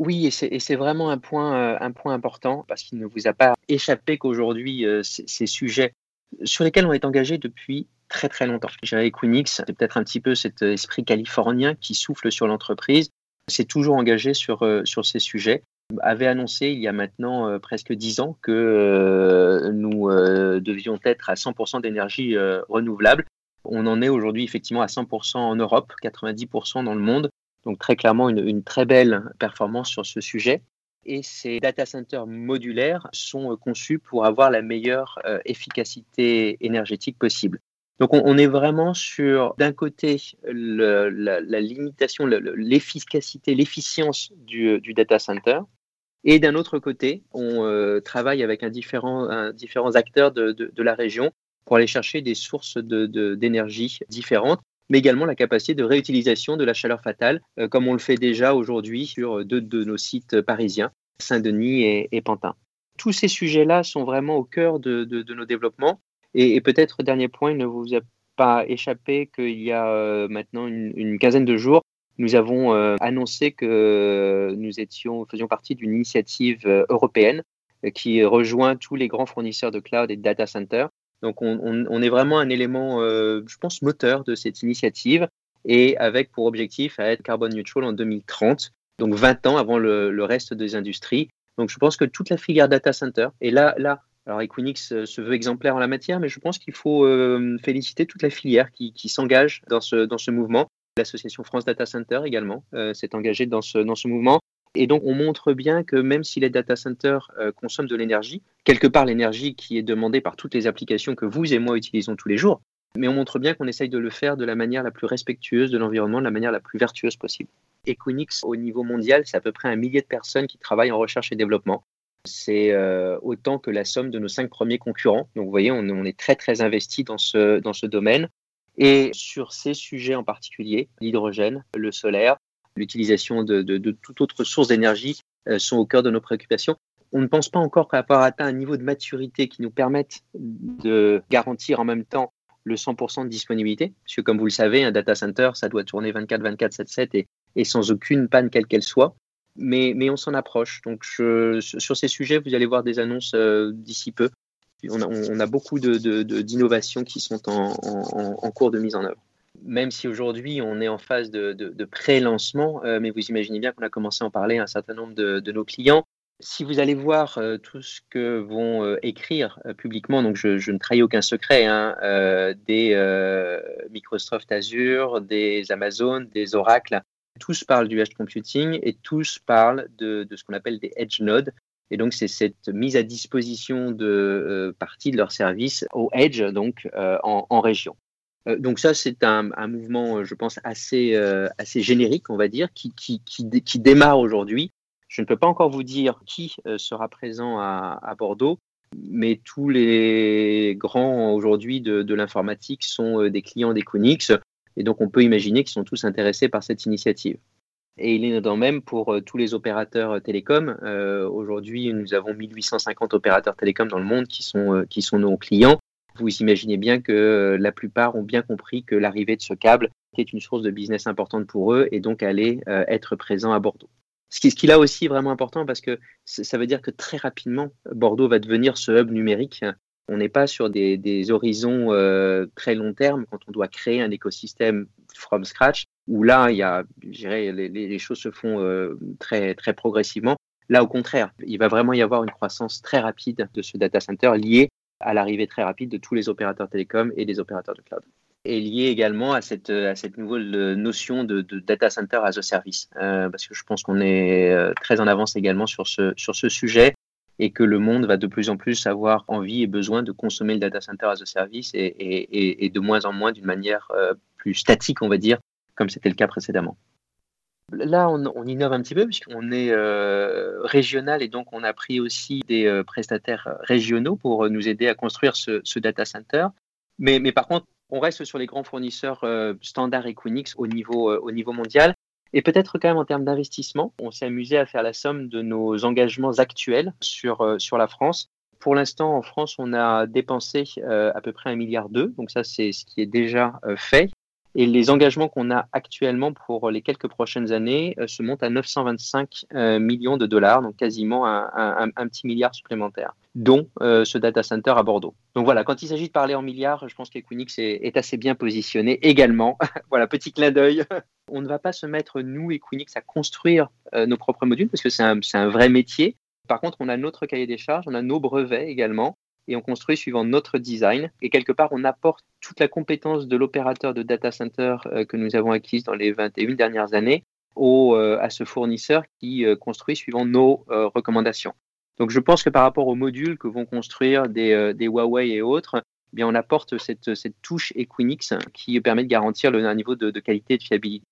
Oui, et c'est vraiment un point, un point important parce qu'il ne vous a pas échappé qu'aujourd'hui, ces sujets sur lesquels on est engagé depuis très très longtemps. J'ai Equinix, c'est peut-être un petit peu cet esprit californien qui souffle sur l'entreprise. C'est toujours engagé sur, euh, ces sujets avait annoncé il y a maintenant euh, presque dix ans que euh, nous devions être à 100% d'énergie renouvelable. On en est aujourd'hui effectivement à 100% en Europe, 90% dans le monde. Donc très clairement une, très belle performance sur ce sujet. Et ces data centers modulaires sont conçus pour avoir la meilleure efficacité énergétique possible. Donc on, est vraiment sur, d'un côté, la, limitation, l'efficacité, l'efficience du, data center, et d'un autre côté, on euh, travaille avec un différent, différents acteurs de, la région pour aller chercher des sources d'énergie différentes, mais également la capacité de réutilisation de la chaleur fatale, euh, comme on le fait déjà aujourd'hui sur deux de nos sites parisiens, Saint-Denis et, Pantin. Tous ces sujets-là sont vraiment au cœur de nos développements et, peut-être, dernier point, il ne vous a pas échappé qu'il y a euh, maintenant une, quinzaine de jours, nous avons euh, annoncé que nous étions, faisions partie d'une initiative euh, européenne qui rejoint tous les grands fournisseurs de cloud et de data center. Donc, on, est vraiment un élément, je pense, moteur de cette initiative et avec pour objectif à être carbone neutral en 2030, donc 20 ans avant le, reste des industries. Donc, je pense que toute la filière data center, et là, là alors Equinix euh, se veut exemplaire en la matière, mais je pense qu'il faut euh, féliciter toute la filière qui, s'engage dans ce, dans ce mouvement. L'association France Data Center également euh, s'est engagée dans ce, dans ce mouvement. Et donc, on montre bien que même si les data centers consomment de l'énergie, quelque part l'énergie qui est demandée par toutes les applications que vous et moi utilisons tous les jours, mais on montre bien qu'on essaye de le faire de la manière la plus respectueuse de l'environnement, de la manière la plus vertueuse possible. Equinix, au niveau mondial, c'est à peu près un millier de personnes qui travaillent en recherche et développement. C'est euh, autant que la somme de nos cinq premiers concurrents. Donc vous voyez, on, est très très investi dans ce, dans ce domaine. Et sur ces sujets en particulier, l'hydrogène, le solaire, l'utilisation de, toute autre source d'énergie euh, sont au cœur de nos préoccupations. On ne pense pas encore avoir atteint un niveau de maturité qui nous permette de garantir en même temps le 100% de disponibilité. Parce que comme vous le savez, un data center, ça doit tourner 24, 24, 7, 7 et, sans aucune panne quelle qu'elle soit mais, on s'en approche. Donc, sur ces sujets, vous allez voir des annonces euh, d'ici peu. On a, beaucoup d'innovations qui sont en, cours de mise en œuvre. Même si aujourd'hui on est en phase de, pré-lancement, euh, mais vous imaginez bien qu'on a commencé à en parler à un certain nombre de, nos clients. Si vous allez voir euh, tout ce que vont écrire publiquement, donc je, ne trahis aucun secret, hein, des Microsoft Azure, des Amazon, des Oracle, tous parlent du edge computing et tous parlent de, ce qu'on appelle des edge nodes. Et donc, c'est cette mise à disposition de euh, parties de leurs services au edge, donc euh, en, région. Euh, donc ça, c'est un, mouvement, je pense, assez, assez générique, on va dire, qui, qui, qui, démarre aujourd'hui. Je ne peux pas encore vous dire qui sera présent à, Bordeaux, mais tous les grands aujourd'hui de, l'informatique sont des clients d'Equinix. Et donc, on peut imaginer qu'ils sont tous intéressés par cette initiative. Et il est dans même pour euh, tous les opérateurs euh, télécoms. Euh, aujourd'hui, nous avons 1850 opérateurs télécoms dans le monde qui sont, qui sont nos clients. Vous imaginez bien que la plupart ont bien compris que l'arrivée de ce câble est une source de business importante pour eux et donc aller être présent à Bordeaux. Ce qui, ce qui là aussi vraiment important parce que ça veut dire que très rapidement, Bordeaux va devenir ce hub numérique on n'est pas sur des, horizons euh, très long terme quand on doit créer un écosystème from scratch, où là, il y a, les, choses se font euh, très, très progressivement. Là, au contraire, il va vraiment y avoir une croissance très rapide de ce data center liée à l'arrivée très rapide de tous les opérateurs télécoms et des opérateurs de cloud. Et lié également à cette, nouvelle notion de, data center as a service, euh, parce que je pense qu'on est très en avance également sur ce, sujet et que le monde va de plus en plus avoir envie et besoin de consommer le data center as a service et, de moins en moins d'une manière euh, plus statique, on va dire, comme c'était le cas précédemment. Là, on, innove un petit peu puisqu'on est euh, régional et donc on a pris aussi des euh, prestataires régionaux pour nous aider à construire ce, data center. Mais, par contre, on reste sur les grands fournisseurs standard Equinix au niveau, au niveau mondial. Et peut-être quand même en termes d'investissement, on s'est amusé à faire la somme de nos engagements actuels sur, euh, la France. Pour l'instant, en France, on a dépensé euh, à peu près un milliard d'euros, donc ça c'est ce qui est déjà euh, fait. Et les engagements qu'on a actuellement pour les quelques prochaines années euh, se montent à 925 euh, millions de dollars, donc quasiment un, petit milliard supplémentaire, dont euh, ce data center à Bordeaux. Donc voilà, quand il s'agit de parler en milliards, je pense qu'Equinix est, est assez bien positionné également. voilà, petit clin d'œil. On ne va pas se mettre, nous, Equinix, à construire nos propres modules parce que c'est un, un vrai métier. Par contre, on a notre cahier des charges, on a nos brevets également et on construit suivant notre design. Et quelque part, on apporte toute la compétence de l'opérateur de data center euh, que nous avons acquise dans les 21 dernières années au, euh, à ce fournisseur qui euh, construit suivant nos recommandations. Donc je pense que par rapport aux modules que vont construire des, Huawei et autres, eh bien on apporte cette, touche Equinix qui permet de garantir un niveau de, qualité et de fiabilité